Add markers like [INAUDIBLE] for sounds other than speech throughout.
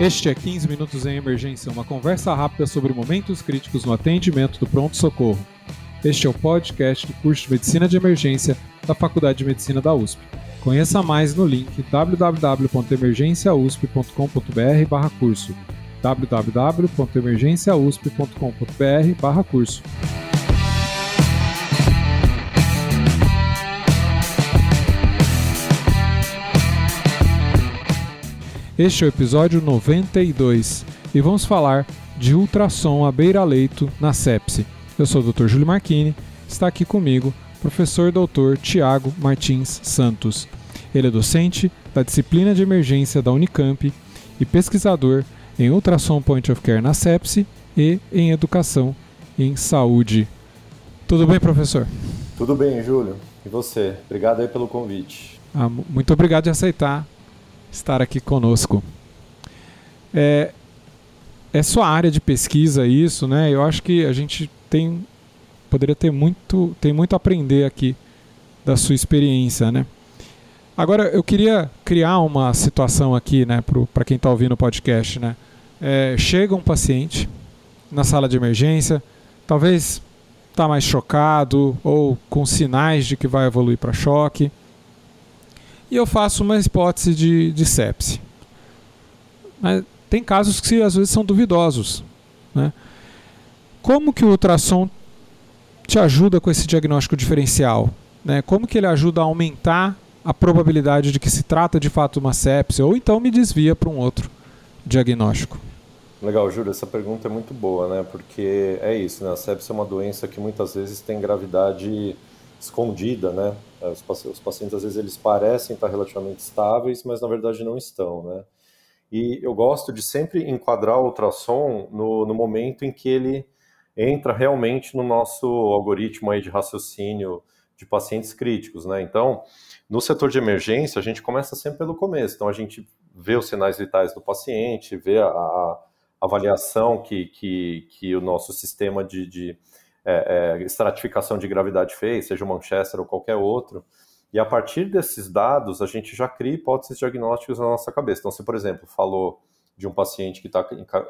Este é 15 Minutos em Emergência, uma conversa rápida sobre momentos críticos no atendimento do pronto-socorro. Este é o podcast do curso de Medicina de Emergência da Faculdade de Medicina da USP. Conheça mais no link www.emergenciausp.com.br curso Este é o episódio 92 e vamos falar de ultrassom à beira-leito na sepse. Eu sou o Dr. Júlio Marchini, está aqui comigo o professor Dr. Tiago Martins Santos. Ele é docente da disciplina de emergência da Unicamp e pesquisador em ultrassom point of care na sepse e em educação em saúde. Tudo bem, professor? Tudo bem, Júlio. E você? Obrigado aí pelo convite. Ah, muito obrigado de aceitar estar aqui conosco. É, é sua área de pesquisa isso, né? Eu acho que a gente tem poderia ter muito tem muito a aprender aqui da sua experiência, né? Agora eu queria criar uma situação aqui, né, para quem está ouvindo o podcast, né? É, chega um paciente na sala de emergência, talvez está mais chocado ou com sinais de que vai evoluir para choque e eu faço uma hipótese de, de sepse. Mas tem casos que às vezes são duvidosos. Né? Como que o ultrassom te ajuda com esse diagnóstico diferencial? Né? Como que ele ajuda a aumentar a probabilidade de que se trata de fato uma sepse ou então me desvia para um outro diagnóstico? Legal, Júlio, essa pergunta é muito boa, né? Porque é isso, né? A sepse é uma doença que muitas vezes tem gravidade escondida, né? Os, pacientes às vezes eles parecem estar relativamente estáveis, mas na verdade não estão, né? E eu gosto de sempre enquadrar o ultrassom no, no momento em que ele entra realmente no nosso algoritmo aí de raciocínio de pacientes críticos, né? Então, no setor de emergência, a gente começa sempre pelo começo. Então, a gente vê os sinais vitais do paciente, vê a, a avaliação que, que, que o nosso sistema de, de é, é, estratificação de gravidade fez, seja o Manchester ou qualquer outro. E a partir desses dados, a gente já cria hipóteses diagnósticas na nossa cabeça. Então, se, por exemplo, falou de um paciente que está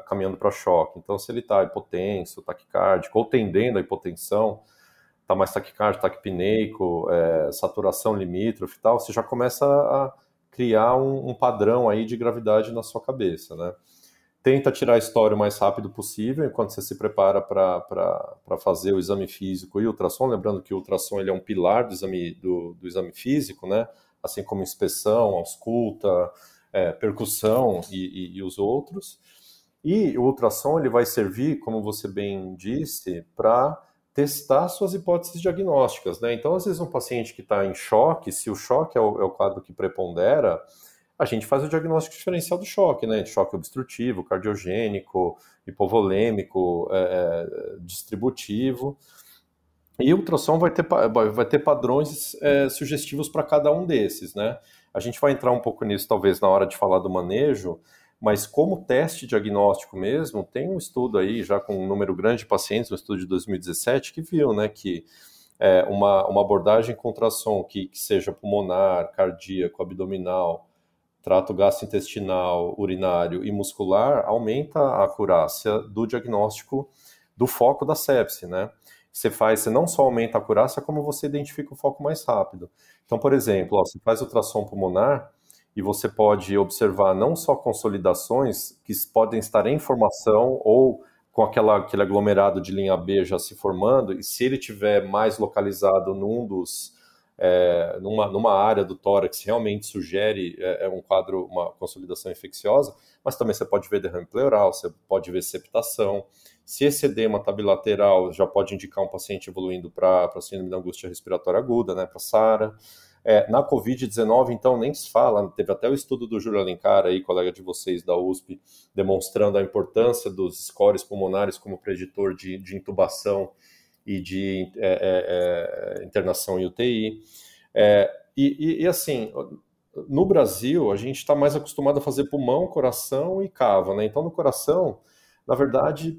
caminhando para choque, então, se ele está hipotenso, taquicárdico, ou tendendo à hipotensão, está mais taquicárdico, taquipneico, é, saturação limítrofe e tal, você já começa a criar um, um padrão aí de gravidade na sua cabeça, né? Tenta tirar a história o mais rápido possível enquanto você se prepara para fazer o exame físico e ultrassom. Lembrando que o ultrassom ele é um pilar do exame, do, do exame físico, né? assim como inspeção, ausculta, é, percussão e, e, e, os outros. E o ultrassom ele vai servir, como você bem disse, para testar suas hipóteses diagnósticas. Né? Então, às vezes, um paciente que está em choque, se o choque é o, é o quadro que prepondera, a gente faz o diagnóstico diferencial do choque, né? Choque obstrutivo, cardiogênico, hipovolêmico, é, é, distributivo. E o ultrassom vai ter, vai ter padrões é, sugestivos para cada um desses, né? A gente vai entrar um pouco nisso, talvez, na hora de falar do manejo, mas como teste diagnóstico mesmo, tem um estudo aí, já com um número grande de pacientes, um estudo de 2017, que viu, né, que é, uma, uma abordagem com ultrassom que, que seja pulmonar, cardíaco, abdominal, trato gastrointestinal, urinário e muscular, aumenta a acurácia do diagnóstico do foco da sepse, né? Você faz, você não só aumenta a acurácia, como você identifica o foco mais rápido. Então, por exemplo, ó, você faz ultrassom pulmonar e você pode observar não só consolidações que podem estar em formação ou com aquela, aquele aglomerado de linha B já se formando, e se ele tiver mais localizado num dos é, numa, numa área do tórax realmente sugere é, é, um quadro, uma consolidação infecciosa, mas também você pode ver derrame pleural, você pode ver septação. Se esse edema está bilateral, já pode indicar um paciente evoluindo para síndrome da angústia respiratória aguda, né, para SARA. É, na Covid-19, então, nem se fala, teve até o estudo do Júlio Alencar, aí, colega de vocês da USP, demonstrando a importância dos scores pulmonares como preditor de, de intubação e de é, é, é internação em UTI. É, e, e, assim, no Brasil, a gente está mais acostumado a fazer pulmão, coração e cava, né? Então, no coração, na verdade,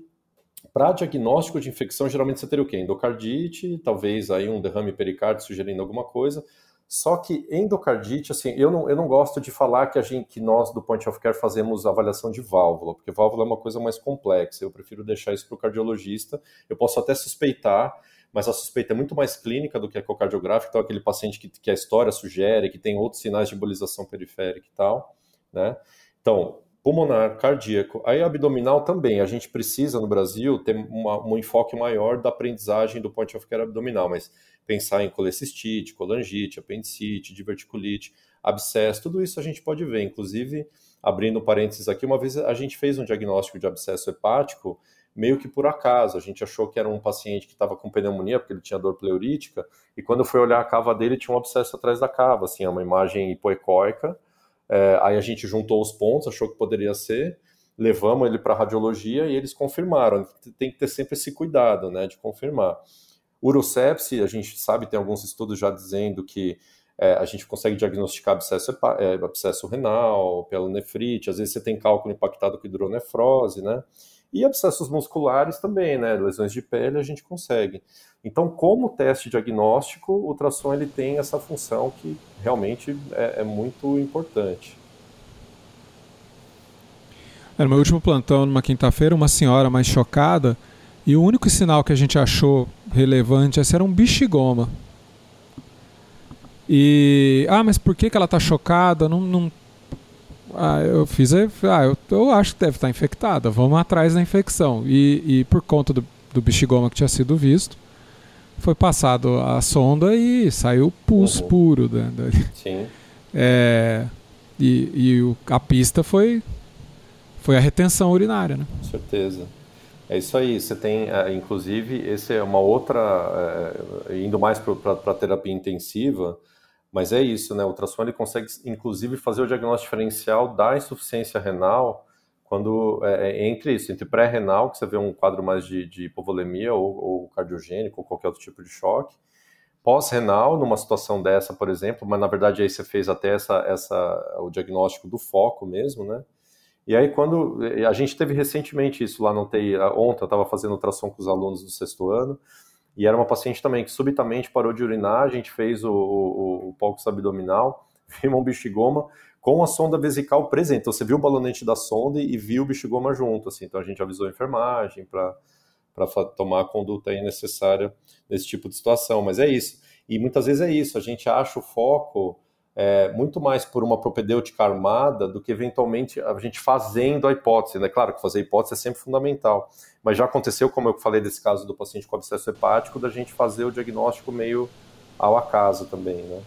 para diagnóstico de infecção, geralmente você teria o quê? Endocardite, talvez aí um derrame pericárdio sugerindo alguma coisa. Só que endocardite, assim, eu não, eu não gosto de falar que a gente, que nós do Point of Care fazemos avaliação de válvula, porque válvula é uma coisa mais complexa. Eu prefiro deixar isso para o cardiologista. Eu posso até suspeitar, mas a suspeita é muito mais clínica do que ecocardiográfica. Então, aquele paciente que, que a história sugere, que tem outros sinais de embolização periférica e tal, né? Então, pulmonar, cardíaco. Aí abdominal também. A gente precisa no Brasil ter uma, um enfoque maior da aprendizagem do point of care abdominal, mas pensar em colecistite, colangite, apendicite, diverticulite, abscesso, tudo isso a gente pode ver. Inclusive, abrindo parênteses aqui, uma vez a gente fez um diagnóstico de abscesso hepático meio que por acaso. A gente achou que era um paciente que estava com pneumonia, porque ele tinha dor pleurítica, e quando foi olhar a cava dele, tinha um abscesso atrás da cava, assim, é uma imagem hipoecóica, é, aí a gente juntou os pontos, achou que poderia ser, levamos ele para radiologia e eles confirmaram. Tem que ter sempre esse cuidado, né, de confirmar. Urosepse, a gente sabe, tem alguns estudos já dizendo que é, a gente consegue diagnosticar abscesso, é, abscesso renal, pela nefrite, às vezes você tem cálculo impactado com hidronefrose, né? E abscessos musculares também, né? Lesões de pele a gente consegue. Então, como teste diagnóstico, o ultrassom ele tem essa função que realmente é, é muito importante. No meu último plantão, numa quinta-feira, uma senhora mais chocada, e o único sinal que a gente achou relevante esse era um bichigoma. E. Ah, mas por que, que ela está chocada? Não, não ah, eu fiz. Ah, eu, eu acho que deve estar infectada. Vamos atrás da infecção. E, e por conta do, do bichigoma que tinha sido visto, foi passado a sonda e saiu pus uhum. puro. Da, [LAUGHS] da, Sim. É, e e o, a pista foi, foi a retenção urinária, né? Com certeza. É isso aí. Você tem, é, inclusive, esse é uma outra. É, indo mais para a terapia intensiva mas é isso, né? O ultrassom ele consegue, inclusive, fazer o diagnóstico diferencial da insuficiência renal quando é, é entre isso, entre pré-renal, que você vê um quadro mais de, de hipovolemia ou, ou cardiogênico ou qualquer outro tipo de choque, pós-renal, numa situação dessa, por exemplo, mas na verdade aí você fez até essa, essa, o diagnóstico do foco mesmo, né? E aí quando, a gente teve recentemente isso lá no TI, ontem eu estava fazendo ultrassom com os alunos do sexto ano, e era uma paciente também que subitamente parou de urinar, a gente fez o, o, o palco abdominal, vimos [LAUGHS] um bichigoma com a sonda vesical presente. Então você viu o balonete da sonda e viu o bichigoma junto, assim. Então a gente avisou a enfermagem para tomar a conduta aí necessária nesse tipo de situação. Mas é isso. E muitas vezes é isso, a gente acha o foco é, muito mais por uma propedêutica armada do que eventualmente a gente fazendo a hipótese. Né? Claro que fazer a hipótese é sempre fundamental, mas já aconteceu, como eu falei desse caso do paciente com abscesso hepático, da gente fazer o diagnóstico meio ao acaso também. Né?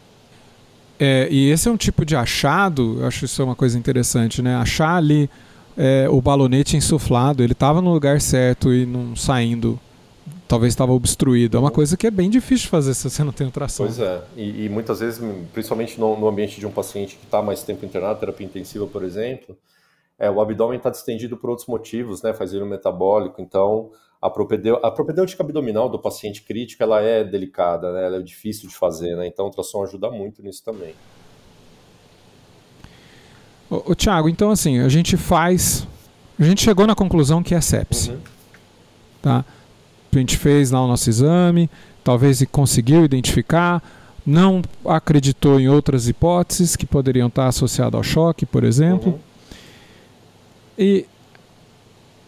É, e esse é um tipo de achado, eu acho isso uma coisa interessante, né? Achar ali é, o balonete insuflado, ele estava no lugar certo e não saindo talvez estava obstruído. É uma coisa que é bem difícil fazer se você não tem ultrassom. Pois é, e, e muitas vezes, principalmente no, no, ambiente de um paciente que está mais tempo internado, terapia intensiva, por exemplo, é, o abdômen está distendido por outros motivos, né, faz ele metabólico, então a, propedeu, a propedêutica abdominal do paciente crítico, ela é delicada, né, ela é difícil de fazer, né, então o ultrassom ajuda muito nisso também. Ô, ô Tiago, então assim, a gente faz, a gente chegou na conclusão que é sepse, uhum. tá? A gente fez lá o nosso exame, talvez conseguiu identificar, não acreditou em outras hipóteses que poderiam estar associadas ao choque, por exemplo. Uhum. E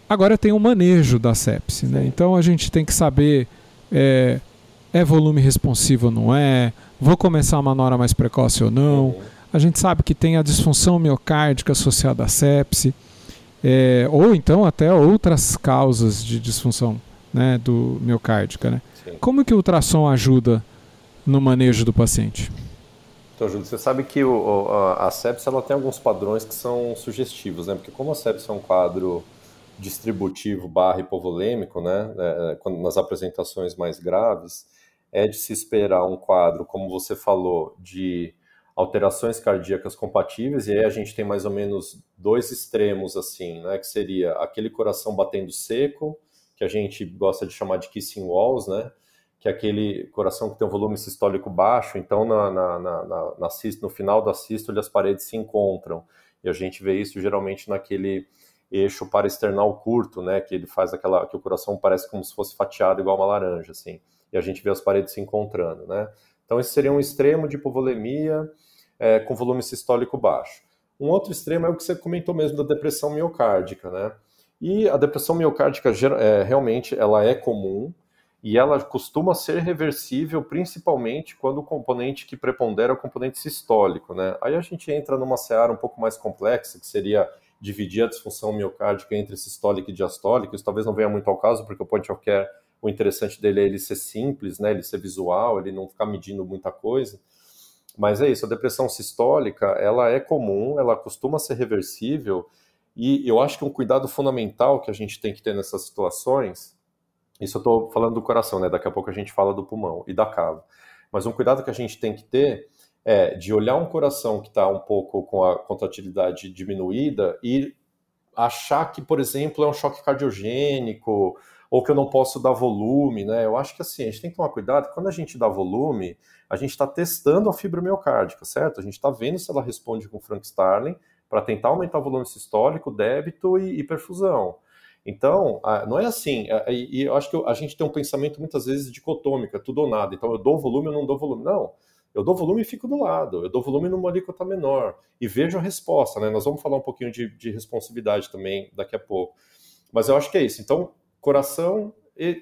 agora tem o manejo da sepse. Né? Então a gente tem que saber é, é volume responsivo ou não é, vou começar uma nora mais precoce ou não. Uhum. A gente sabe que tem a disfunção miocárdica associada à sepse, é, ou então até outras causas de disfunção né, do miocárdica. Né? Como que o ultrassom ajuda no manejo do paciente? Então, Júlio, você sabe que o, a, a ela tem alguns padrões que são sugestivos, né? Porque como a sepsis é um quadro distributivo barra hipovolêmico, né? É, é nas apresentações mais graves, é de se esperar um quadro, como você falou, de alterações cardíacas compatíveis, e aí a gente tem mais ou menos dois extremos, assim, né? Que seria aquele coração batendo seco, que a gente gosta de chamar de kissing walls, né? Que é aquele coração que tem um volume sistólico baixo, então na, na, na, na, no final da sístole as paredes se encontram. E a gente vê isso geralmente naquele eixo paraesternal curto, né? Que ele faz aquela. que o coração parece como se fosse fatiado igual uma laranja, assim. E a gente vê as paredes se encontrando, né? Então, esse seria um extremo de hipovolemia é, com volume sistólico baixo. Um outro extremo é o que você comentou mesmo da depressão miocárdica, né? E a depressão miocárdica é, realmente ela é comum e ela costuma ser reversível, principalmente quando o componente que prepondera é o componente sistólico, né? Aí a gente entra numa seara um pouco mais complexa, que seria dividir a disfunção miocárdica entre sistólica e diastólica. Isso talvez não venha muito ao caso, porque o point of care, o interessante dele é ele ser simples, né? Ele ser visual, ele não ficar medindo muita coisa. Mas é isso, a depressão sistólica, ela é comum, ela costuma ser reversível, e eu acho que um cuidado fundamental que a gente tem que ter nessas situações, isso eu estou falando do coração, né? Daqui a pouco a gente fala do pulmão e da cava. Mas um cuidado que a gente tem que ter é de olhar um coração que está um pouco com a contratilidade diminuída e achar que, por exemplo, é um choque cardiogênico ou que eu não posso dar volume, né? Eu acho que assim, a gente tem que tomar cuidado, quando a gente dá volume, a gente está testando a fibra miocárdica, certo? A gente está vendo se ela responde com Frank Starling para tentar aumentar o volume sistólico, débito e, e perfusão. Então, não é assim. E eu acho que a gente tem um pensamento muitas vezes dicotômico, é tudo ou nada. Então, eu dou volume ou não dou volume. Não. Eu dou volume e fico do lado. Eu dou volume numa alíquota menor. E vejo a resposta, né? Nós vamos falar um pouquinho de, de responsividade também daqui a pouco. Mas eu acho que é isso. Então, coração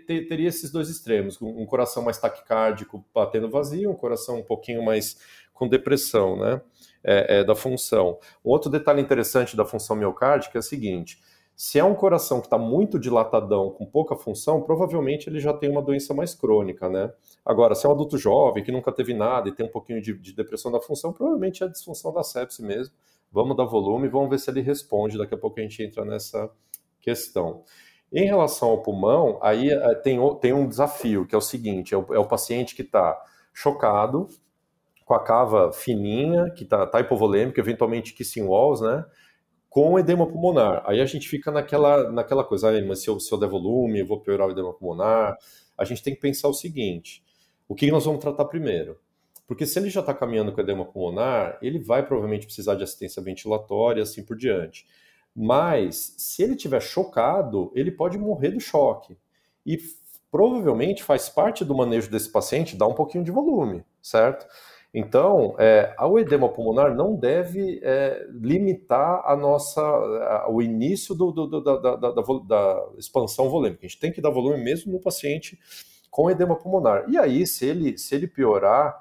teria esses dois extremos, um coração mais taquicárdico batendo vazio, um coração um pouquinho mais com depressão, né, é, é, da função. Outro detalhe interessante da função miocárdica é o seguinte, se é um coração que está muito dilatadão, com pouca função, provavelmente ele já tem uma doença mais crônica, né? Agora, se é um adulto jovem que nunca teve nada e tem um pouquinho de, de depressão da função, provavelmente é a disfunção da sepse mesmo. Vamos dar volume, vamos ver se ele responde. Daqui a pouco a gente entra nessa questão. Em relação ao pulmão, aí eh, tem, tem um desafio, que é o seguinte: é o, é o paciente que está chocado, com a cava fininha, que está tá hipovolêmica, eventualmente kissing walls, né? Com edema pulmonar. Aí a gente fica naquela, naquela coisa, ah, mas se eu, se eu der volume, eu vou piorar o edema pulmonar. A gente tem que pensar o seguinte: o que nós vamos tratar primeiro? Porque se ele já está caminhando com edema pulmonar, ele vai provavelmente precisar de assistência ventilatória assim por diante. Mas se ele tiver chocado, ele pode morrer do choque. E provavelmente faz parte do manejo desse paciente dar um pouquinho de volume, certo? Então, é, o edema pulmonar não deve é, limitar a nossa, a, o início do, do, da, da, da, da, expansão volêmica. A gente tem que dar volume mesmo no paciente com edema pulmonar. E aí, se ele, se ele piorar,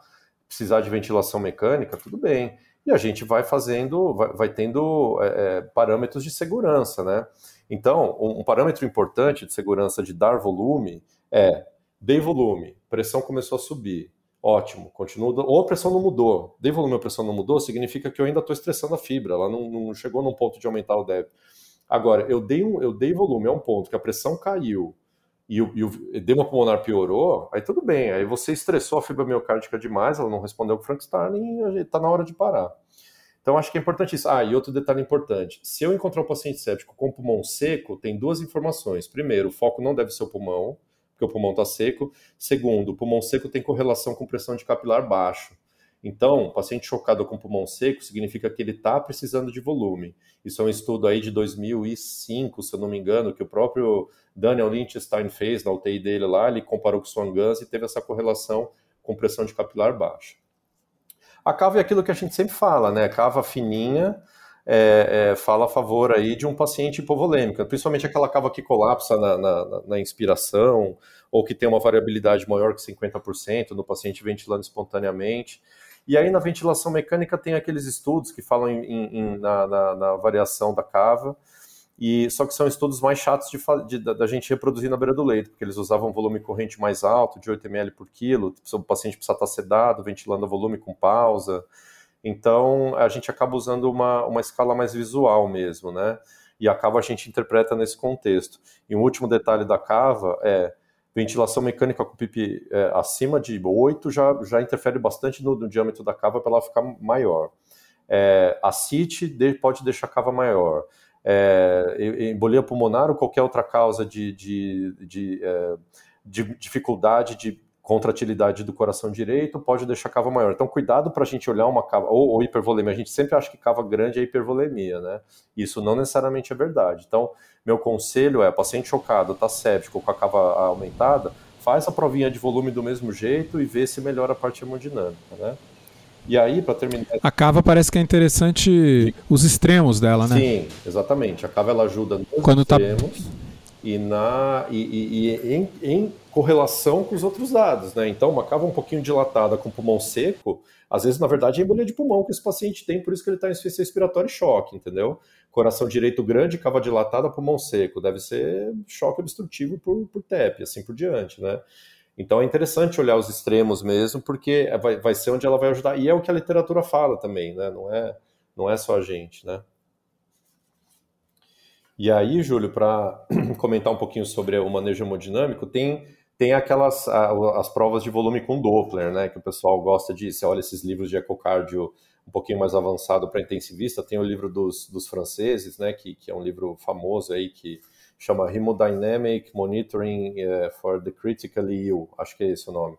precisar de ventilação mecânica, tudo bem e a gente vai fazendo, vai, vai tendo é, é, parâmetros de segurança, né? Então, um, um, parâmetro importante de segurança de dar volume é dei volume, pressão começou a subir, ótimo, continua, ou a pressão não mudou, dei volume, a pressão não mudou, significa que eu ainda estou estressando a fibra, ela não, não, chegou num ponto de aumentar o débito. Agora, eu dei, um, eu dei volume a um ponto que a pressão caiu, e o, e o edema pulmonar piorou, aí tudo bem, aí você estressou a fibra miocárdica demais, ela não respondeu com o Frank Starling e está na hora de parar. Então acho que é importante isso. Ah, e outro detalhe importante: se eu encontrar um paciente séptico com pulmão seco, tem duas informações. Primeiro, o foco não deve ser o pulmão, porque o pulmão está seco. Segundo, o pulmão seco tem correlação com pressão de capilar baixo. Então, paciente chocado com pulmão seco significa que ele está precisando de volume. Isso é um estudo aí de 2005, se eu não me engano, que o próprio Daniel Lynchstein fez na UTI dele lá, ele comparou com o Swan Guns e teve essa correlação com pressão de capilar baixa. A cava é aquilo que a gente sempre fala, né? Cava fininha, é, é, fala a favor aí de um paciente hipovolêmico, principalmente aquela cava que colapsa na, na, na, inspiração ou que tem uma variabilidade maior que 50% no paciente ventilando espontaneamente. E aí na ventilação mecânica tem aqueles estudos que falam em, em, na, na, variação da cava, e só que são estudos mais chatos de, de, da gente reproduzir na beira do leito, porque eles usavam volume corrente mais alto, de 8 ml por quilo, o paciente precisa estar sedado, ventilando o volume com pausa. Então a gente acaba usando uma, uma escala mais visual mesmo, né? E a cava a gente interpreta nesse contexto. E um último detalhe da cava é ventilação mecânica com pipi é, acima de 8 já, já interfere bastante no, no diâmetro da cava para ela ficar maior. É, a CIT pode deixar a cava maior. É, embolia pulmonar ou qualquer outra causa de, de, de, é, de dificuldade de contratilidade do coração direito pode deixar cava maior. Então, cuidado para a gente olhar uma cava, ou, ou, hipervolemia. A gente sempre acha que cava grande é hipervolemia, né? Isso não necessariamente é verdade. Então, meu conselho é, paciente chocado, está séptico, com a cava aumentada, faz a provinha de volume do mesmo jeito e vê se melhora a parte hemodinâmica, né? E aí, para terminar. A cava parece que é interessante os extremos dela, né? Sim, exatamente. A cava ela ajuda nos Quando tá extremos tá... e, na, e, e, e em, em, correlação com os outros dados, né? Então, uma cava um pouquinho dilatada com pulmão seco, às vezes, na verdade, é embolia de pulmão que esse paciente tem, por isso que ele está em insuficiência respiratória e choque, entendeu? Coração direito grande, cava dilatada, pulmão seco. Deve ser choque obstrutivo por, por TEP, assim por diante, né? Então é interessante olhar os extremos mesmo, porque é, vai, vai ser onde ela vai ajudar. E é o que a literatura fala também, né? Não é, não é só a gente, né? E aí, Júlio, para [CLEARS THROAT] comentar um pouquinho sobre o manejo hemodinâmico, tem, tem aquelas as provas de volume com Doppler, né? Que o pessoal gosta de. Você olha esses livros de ecocardio um pouquinho mais avançado para intensivista, tem o livro dos, dos franceses, né? Que, que é um livro famoso aí que chama Hemodynamic Monitoring uh, for the Critically Ill, acho que é esse o nome.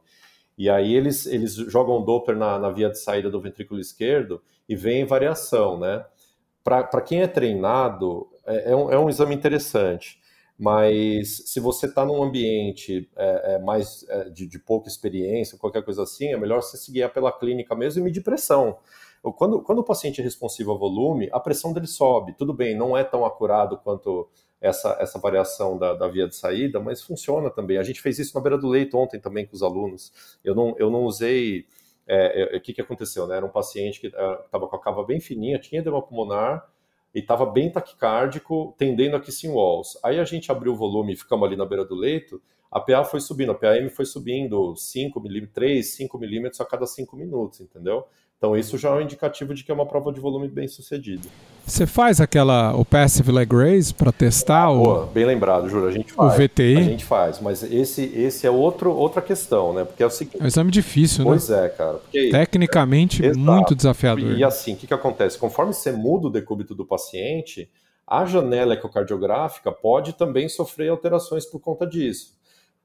E aí eles, eles jogam Doppler na, na via de saída do ventrículo esquerdo e vem variação, né? Para quem é treinado, é, é, um, é um exame interessante, mas se você está num ambiente é, é mais é, de, de, pouca experiência, qualquer coisa assim, é melhor você seguir pela clínica mesmo e medir pressão. Quando, quando o paciente é responsivo a volume, a pressão dele sobe. Tudo bem, não é tão acurado quanto essa, essa variação da, da, via de saída, mas funciona também. A gente fez isso na beira do leito ontem também com os alunos. Eu não, eu não usei. É, é, o que, que aconteceu? Né? Era um paciente que estava com a cava bem fininha, tinha edema pulmonar e estava bem taquicárdico, tendendo a kissing walls. Aí a gente abriu o volume e ficamos ali na beira do leito, a PA foi subindo, a PAM foi subindo 5 milímetros, 3, 5 milímetros a cada 5 minutos, entendeu? Então isso já é um indicativo de que é uma prova de volume bem sucedida. Você faz aquela o passive leg raise para testar Boa, o bem lembrado, Júlio, a gente faz. O VTI? A gente faz, mas esse esse é outro outra questão, né? Porque é o seguinte. É um exame difícil, pois né? Pois é, cara. Porque, Tecnicamente é, muito desafiador. E assim, o que, que acontece? Conforme você muda o decúbito do paciente, a janela ecocardiográfica pode também sofrer alterações por conta disso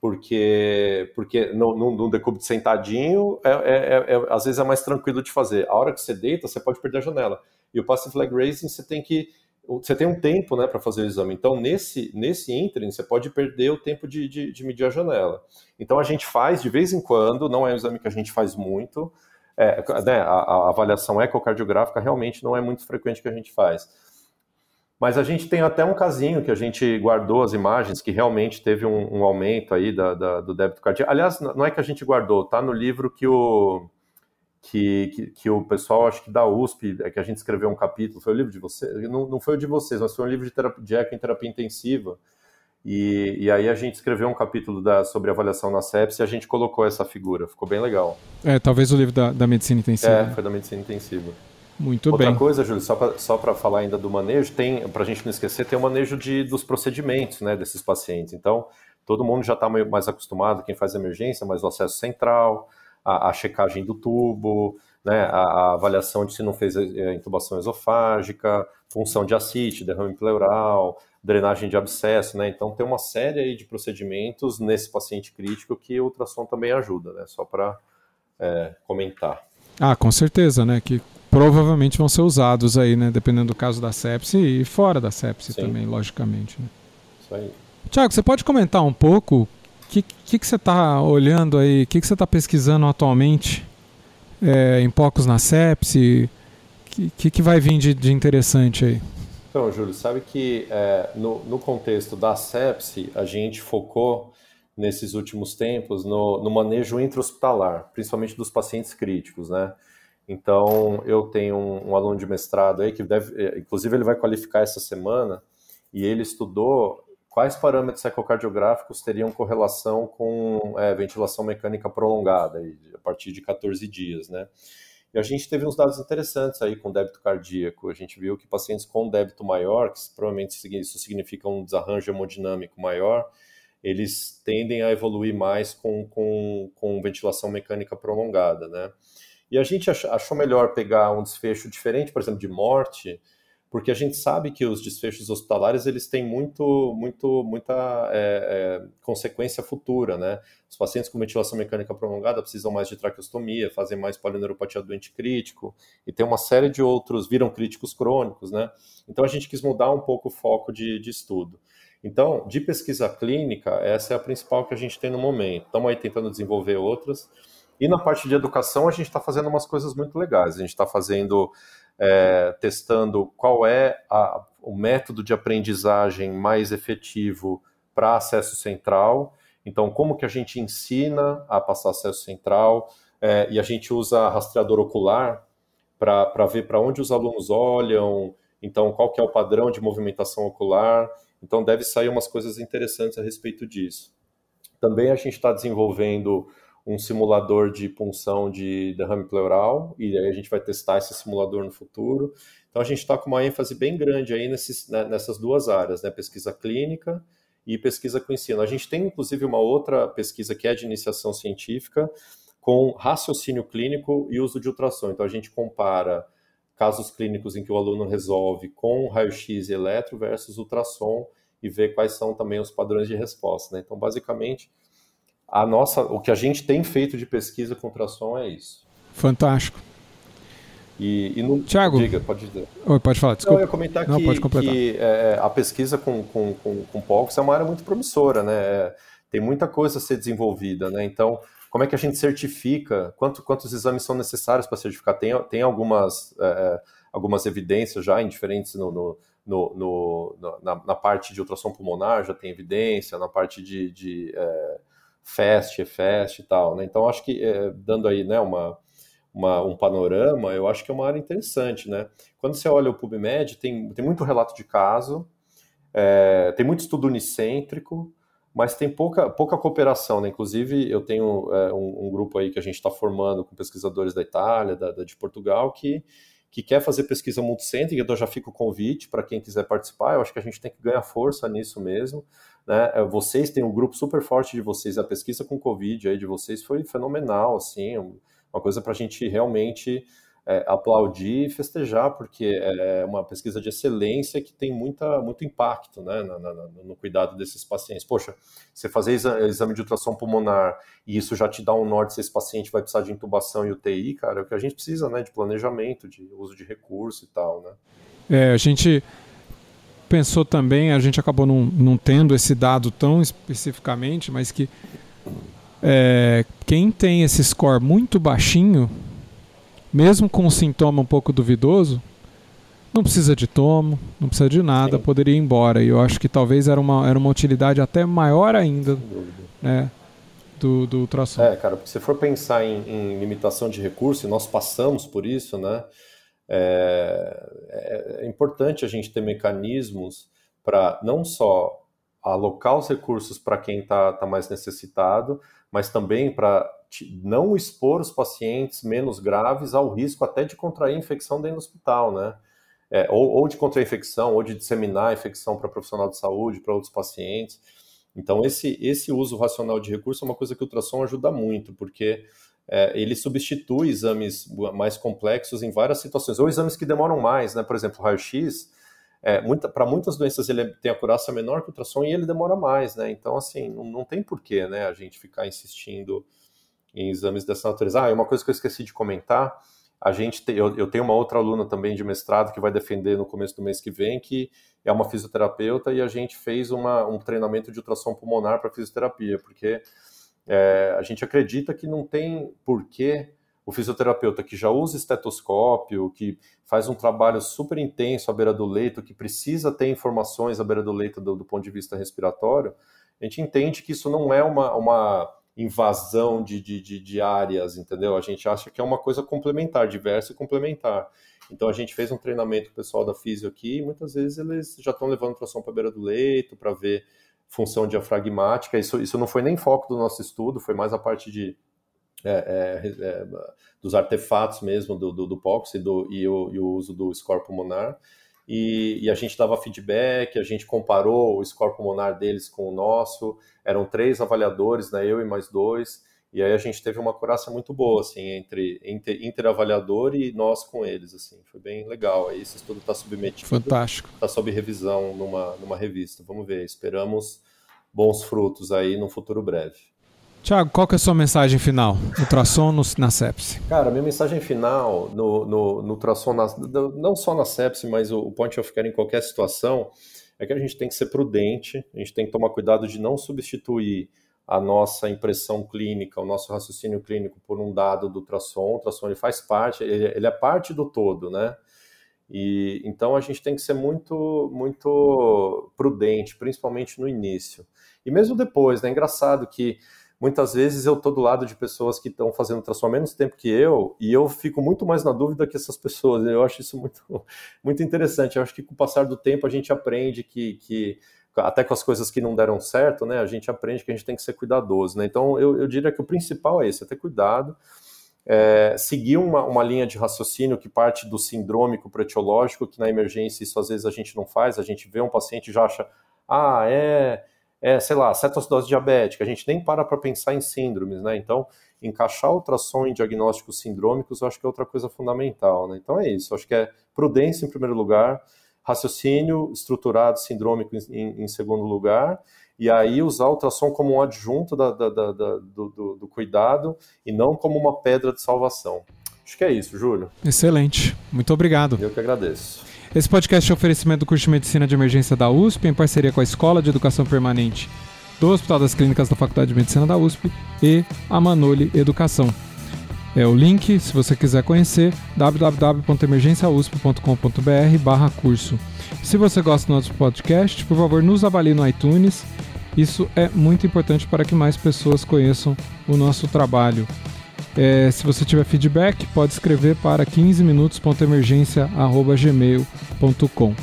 porque porque no, no decúbito sentadinho é, é, é, às vezes é mais tranquilo de fazer. A hora que você deita, você pode perder a janela. E o passive leg raising você tem que você tem um tempo né, para fazer o exame. Então, nesse, nesse ínterim, você pode perder o tempo de, de, de, medir a janela. Então, a gente faz de vez em quando, não é um exame que a gente faz muito. É, né, a, a avaliação ecocardiográfica realmente não é muito frequente que a gente faz. Mas a gente tem até um casinho que a gente guardou as imagens, que realmente teve um, um aumento aí da, da, do débito cardíaco. Aliás, não é que a gente guardou, tá no livro que o, que, que, que, o pessoal, acho que da USP, é que a gente escreveu um capítulo, foi o livro de vocês? Não, não foi o de vocês, mas foi um livro de, terapia, de eco em terapia intensiva. E, e aí a gente escreveu um capítulo da, sobre avaliação na sepsis e a gente colocou essa figura, ficou bem legal. É, talvez o livro da, da medicina intensiva. É, foi da medicina intensiva. Muito Outra bem. Outra coisa, Júlio, só para falar ainda do manejo, tem, para a gente não esquecer, tem o manejo de, dos procedimentos né, desses pacientes. Então, todo mundo já está mais acostumado, quem faz emergência, mas o acesso central, a, a checagem do tubo, né, a, a, avaliação de se não fez é, intubação esofágica, função de ascite, derrame pleural, drenagem de abscesso, né? Então tem uma série aí de procedimentos nesse paciente crítico que o ultrassom também ajuda, né? Só para é, comentar. Ah, com certeza, né? Que provavelmente vão ser usados aí, né? Dependendo do caso da sepse e fora da sepse Sim. também, logicamente. Né? Isso aí. Tiago, você pode comentar um pouco o que, que, que, você está olhando aí, o que, que você está pesquisando atualmente é, em POCos na sepse? O que, que vai vir de, de interessante aí? Então, Júlio, sabe que é, no, no contexto da sepse, a gente focou nesses últimos tempos no, no manejo intra-hospitalar, principalmente dos pacientes críticos, né? Então, eu tenho um, um, aluno de mestrado aí que deve, é, inclusive, ele vai qualificar essa semana e ele estudou quais parâmetros ecocardiográficos teriam correlação com é, ventilação mecânica prolongada, a partir de 14 dias, né? E a gente teve uns dados interessantes aí com débito cardíaco. A gente viu que pacientes com débito maior, que provavelmente isso significa um desarranjo hemodinâmico maior, eles tendem a evoluir mais com, com, com ventilação mecânica prolongada, né? E a gente achou melhor pegar um desfecho diferente, por exemplo, de morte, porque a gente sabe que os desfechos hospitalares eles têm muito, muito, muita é, é, consequência futura, né? Os pacientes com ventilação mecânica prolongada precisam mais de traqueostomia, fazem mais polineuropatia doente crítico e tem uma série de outros viram críticos crônicos, né? Então a gente quis mudar um pouco o foco de, de estudo. Então, de pesquisa clínica, essa é a principal que a gente tem no momento. Estamos aí tentando desenvolver outras. E na parte de educação, a gente está fazendo umas coisas muito legais. A gente está fazendo, é, testando qual é a, o método de aprendizagem mais efetivo para acesso central. Então, como que a gente ensina a passar acesso central? É, e a gente usa rastreador ocular para ver para onde os alunos olham, então qual que é o padrão de movimentação ocular. Então, deve sair umas coisas interessantes a respeito disso. Também a gente está desenvolvendo um simulador de punção de derrame pleural, e aí a gente vai testar esse simulador no futuro. Então, a gente está com uma ênfase bem grande aí nesses, né, nessas duas áreas, né, pesquisa clínica e pesquisa com ensino. A gente tem, inclusive, uma outra pesquisa que é de iniciação científica, com raciocínio clínico e uso de ultrassom. Então, a gente compara casos clínicos em que o aluno resolve com raio-x e eletro versus ultrassom e ver quais são também os padrões de resposta. Né? Então, basicamente, a nossa, o que a gente tem feito de pesquisa com ultrassom é isso. Fantástico. E, e no... Tiago, diga, pode dizer. Oi, pode falar, desculpa. Não, eu ia comentar Não, que, que é, a pesquisa com, com, com, com POX é uma área muito promissora, né? É, tem muita coisa a ser desenvolvida, né? Então, como é que a gente certifica? Quanto, quantos exames são necessários para certificar? Tem, tem algumas, é, é, algumas evidências já em diferentes no, no, no, no na, na, parte de ultrassom pulmonar, já tem evidência, na parte de, de é, FAST, EFAST e tal. Né? Então, acho que é, dando aí né, uma, uma, um panorama, eu acho que é uma área interessante. Né? Quando você olha o PubMed, tem, tem muito relato de caso, é, tem muito estudo unicêntrico, mas tem pouca, pouca cooperação, né? Inclusive, eu tenho é, um, um, grupo aí que a gente está formando com pesquisadores da Itália, da, da, de Portugal, que, que quer fazer pesquisa multicêntrica, então já fica o convite para quem quiser participar. Eu acho que a gente tem que ganhar força nisso mesmo. Né? É, vocês têm um grupo super forte de vocês, a pesquisa com Covid aí de vocês foi fenomenal, assim, uma coisa para a gente realmente é, aplaudir e festejar, porque é uma pesquisa de excelência que tem muita, muito impacto né, no, no cuidado desses pacientes. Poxa, você fazer exame de ultrassom pulmonar e isso já te dá um norte se esse paciente vai precisar de intubação e UTI, cara, é o que a gente precisa, né, de planejamento, de uso de recurso e tal, né. É, a gente pensou também, a gente acabou não, não tendo esse dado tão especificamente, mas que é, quem tem esse score muito baixinho mesmo com um sintoma um pouco duvidoso, não precisa de tomo, não precisa de nada, Sim. poderia ir embora. E eu acho que talvez era uma, era uma utilidade até maior ainda né, do, do ultrassom. É, cara, porque se for pensar em, em limitação de recurso, e nós passamos por isso, né? É, é, é importante a gente ter mecanismos para não só alocar os recursos para quem está tá mais necessitado, mas também para não expor os pacientes menos graves ao risco até de contrair infecção dentro do hospital, né? É, ou, ou, de contrair infecção, ou de disseminar a infecção para profissional de saúde, para outros pacientes. Então, esse, esse uso racional de recurso é uma coisa que o ultrassom ajuda muito, porque é, ele substitui exames mais complexos em várias situações, ou exames que demoram mais, né? Por exemplo, o raio-x, é, muita, para muitas doenças ele tem a curaça menor que o ultrassom e ele demora mais, né? Então, assim, não, não tem porquê, né, a gente ficar insistindo em exames dessa natureza. Ah, uma coisa que eu esqueci de comentar, a gente tem, eu, eu, tenho uma outra aluna também de mestrado que vai defender no começo do mês que vem, que é uma fisioterapeuta, e a gente fez uma, um treinamento de ultrassom pulmonar para fisioterapia, porque é, a gente acredita que não tem porquê o fisioterapeuta que já usa estetoscópio, que faz um trabalho super intenso à beira do leito, que precisa ter informações à beira do leito do, do ponto de vista respiratório, a gente entende que isso não é uma, uma invasão de, de, de, de, áreas, entendeu? A gente acha que é uma coisa complementar, diversa e complementar. Então a gente fez um treinamento com o pessoal da Físio aqui e muitas vezes eles já estão levando tração para a beira do leito para ver função diafragmática. Isso, isso não foi nem foco do nosso estudo, foi mais a parte de é, é, é, dos artefatos mesmo do, do, do POX e, do, e, o, e o uso do score pulmonar e, e, a gente dava feedback, a gente comparou o score pulmonar deles com o nosso, eram três avaliadores, né, eu e mais dois, e aí a gente teve uma curaça muito boa, assim, entre, entre interavaliador e nós com eles, assim, foi bem legal, aí esse estudo está submetido, fantástico, está sob revisão numa, numa revista, vamos ver, esperamos bons frutos aí no futuro breve. Tiago, qual que é a sua mensagem final? Ultrassom no, na sepse. Cara, minha mensagem final no, no, no ultrassom, na, não só na sepse, mas o, o point of care em qualquer situação, é que a gente tem que ser prudente, a gente tem que tomar cuidado de não substituir a nossa impressão clínica, o nosso raciocínio clínico por um dado do ultrassom. O ultrassom ele faz parte, ele, ele é parte do todo, né? E então a gente tem que ser muito muito prudente, principalmente no início. E mesmo depois, né? É engraçado que muitas vezes eu estou do lado de pessoas que estão fazendo ultrassom há menos tempo que eu, e eu fico muito mais na dúvida que essas pessoas. Eu acho isso muito, [LAUGHS] muito interessante. Eu acho que com o passar do tempo a gente aprende que, que até com as coisas que não deram certo, né, a gente aprende que a gente tem que ser cuidadoso. Né? Então, eu, eu diria que o principal é esse, é ter cuidado, é, seguir uma, uma linha de raciocínio que parte do sindrômico pretiológico, que na emergência isso às vezes a gente não faz, a gente vê um paciente e já acha, ah, é é, sei lá, cetoacidose diabética, a gente nem para para pensar em síndromes, né? Então, encaixar ultrassom em diagnósticos sindrômicos, eu acho que é outra coisa fundamental, né? Então é isso, acho que é prudência em primeiro lugar, raciocínio estruturado sindrômico em, em segundo lugar, e aí usar o ultrassom como um adjunto da, da, da, do, do, do cuidado e não como uma pedra de salvação. Acho que é isso, Júlio. Excelente. Muito obrigado. Eu que agradeço. Esse podcast é um oferecimento do curso de Medicina de Emergência da USP, em parceria com a Escola de Educação Permanente do Hospital das Clínicas da Faculdade de Medicina da USP e a Manoli Educação. É o link, se você quiser conhecer, www.emergenciausp.com.br barra curso. Se você gosta do nosso podcast, por favor, nos avalie no iTunes. Isso é muito importante para que mais pessoas conheçam o nosso trabalho. É, se você tiver feedback, pode escrever para 15minutos.emergência.gmail.com.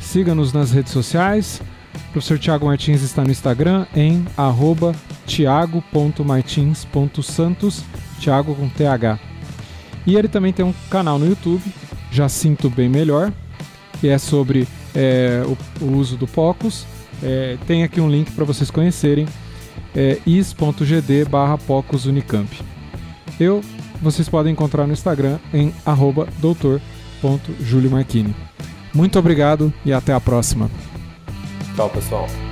Siga-nos nas redes sociais. O professor Tiago Martins está no Instagram em arroba tiago.martins.santos, Tiago com TH. E ele também tem um canal no YouTube, Já Sinto Bem Melhor, que é sobre é, o, o, uso do POCUS. É, tem aqui um link para vocês conhecerem, é is.gd barra Unicamp. Eu, vocês podem encontrar no Instagram em doutor.juliomarquini. Muito obrigado e até a próxima. Tchau, pessoal.